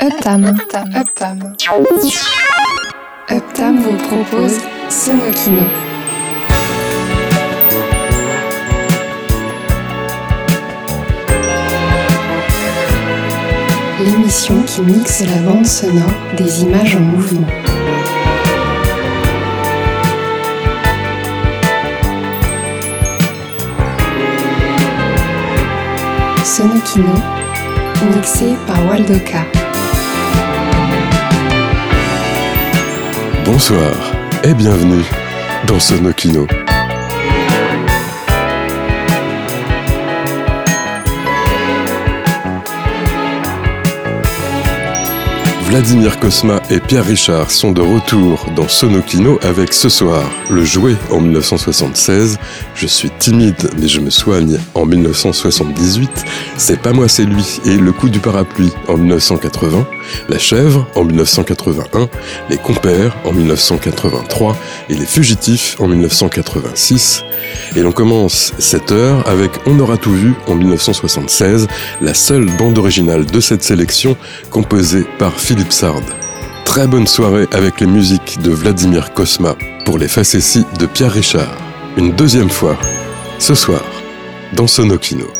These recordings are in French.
Uptam. Uptam. Uptam. Vous propose Sonokino. L'émission qui mixe la bande sonore des images en mouvement. Sonokino, mixé par Waldoka. Bonsoir et bienvenue dans Sonokino. Vladimir Kosma et Pierre Richard sont de retour dans Sonokino avec ce soir le jouet en 1976, Je suis timide mais je me soigne en 1978, C'est pas moi c'est lui et Le coup du parapluie en 1980, La chèvre en 1981, Les compères en 1983 et Les fugitifs en 1986. Et l'on commence cette heure avec On aura tout vu en 1976, la seule bande originale de cette sélection composée par Philippe Sard. Très bonne soirée avec les musiques de Vladimir Kosma pour les facéties de Pierre Richard. Une deuxième fois, ce soir, dans Sonokino.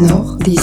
Sonore des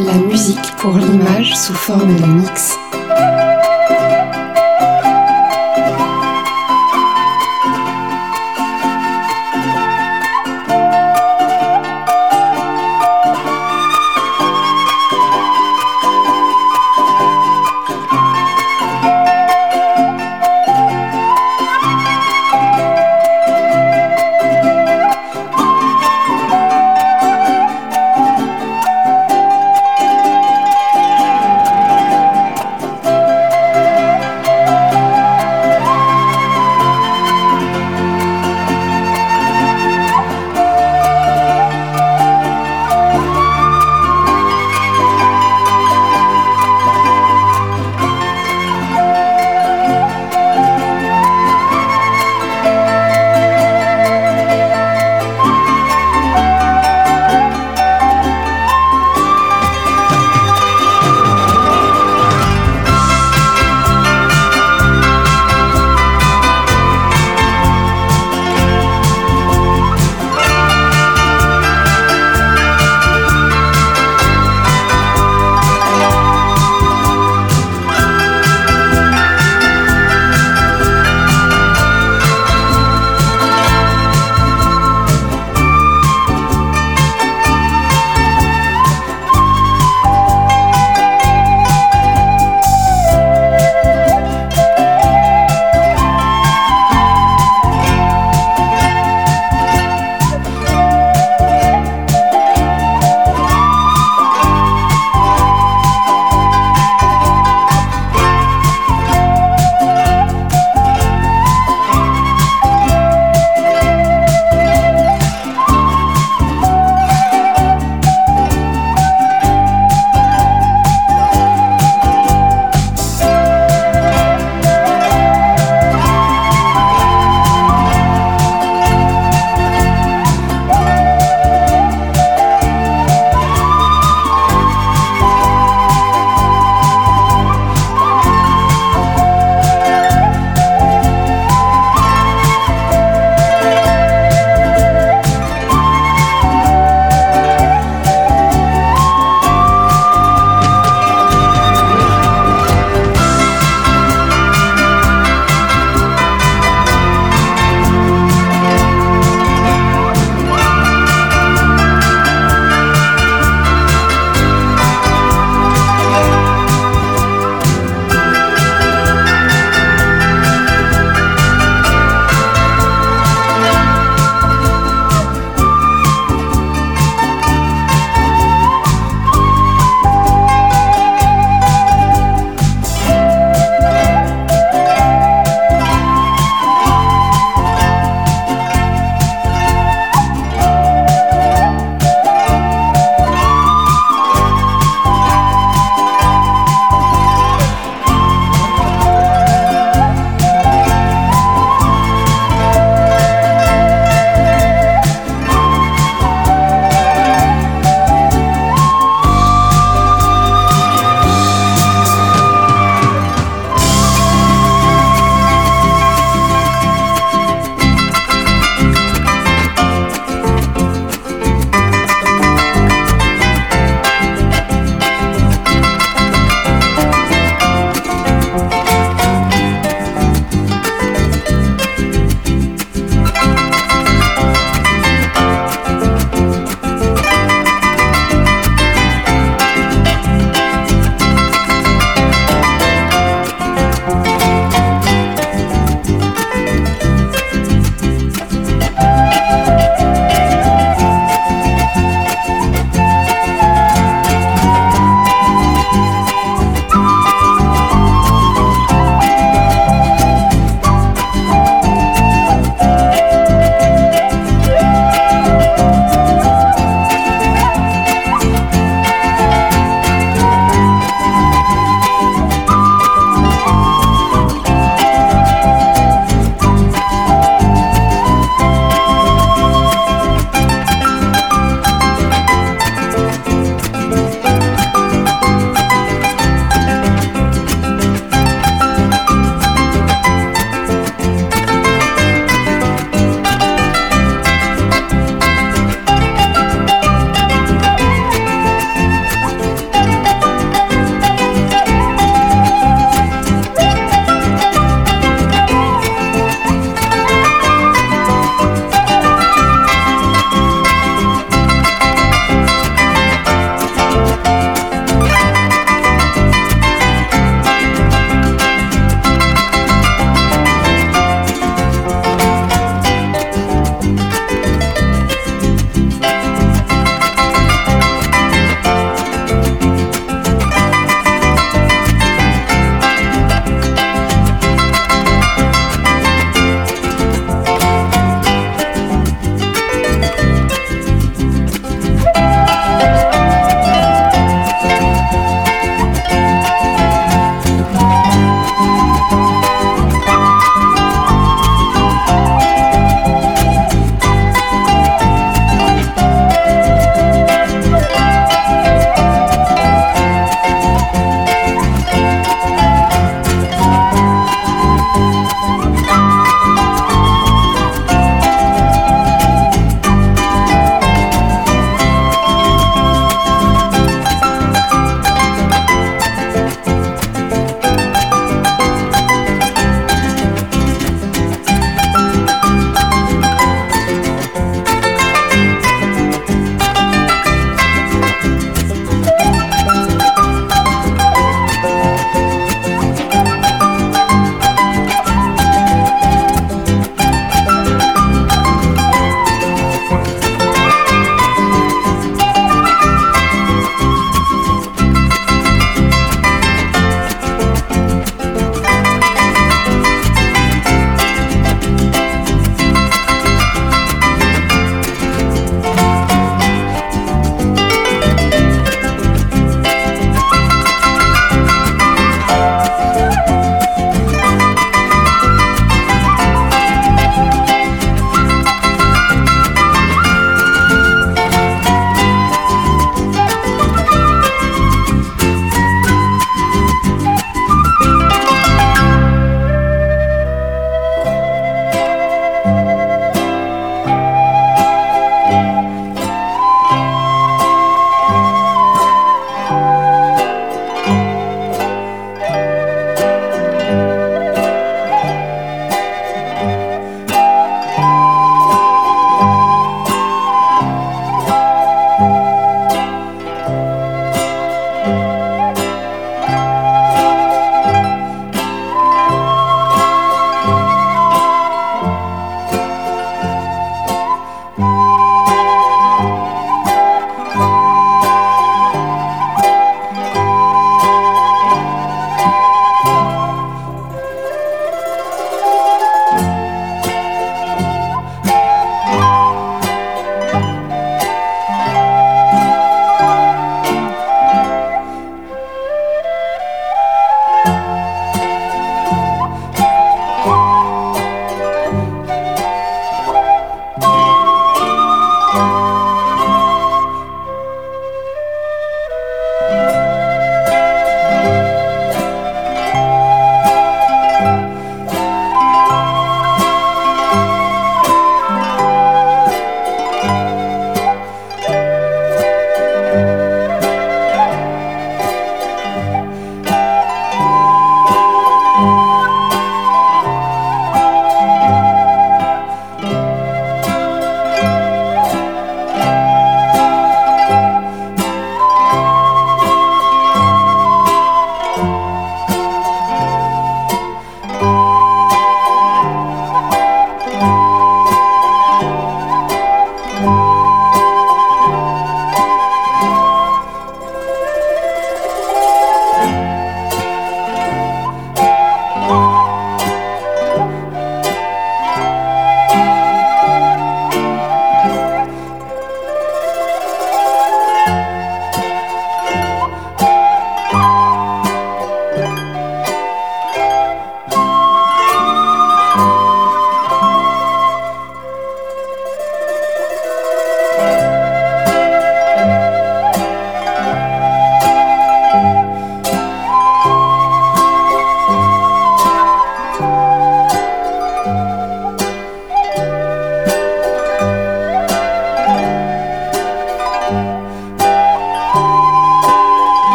La musique pour l'image sous forme de mix.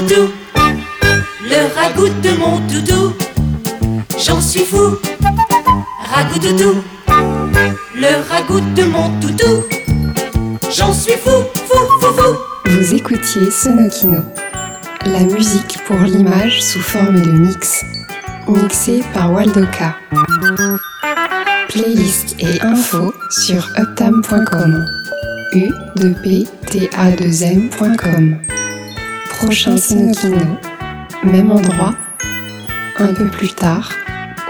Le ragout de mon toutou, j'en suis fou. Ragout-toutou, le ragout de mon toutou, j'en suis fou, fou, fou, fou. Vous écoutiez Sonokino, la musique pour l'image sous forme de mix, mixée par Waldoka. Playlist et infos sur uptam.com. u 2 p t a 2 m.com. Prochain Sonokino, même endroit, un peu plus tard,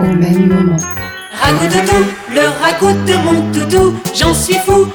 au même moment. Ragout-toutou, le ragout de mon toutou, j'en suis fou.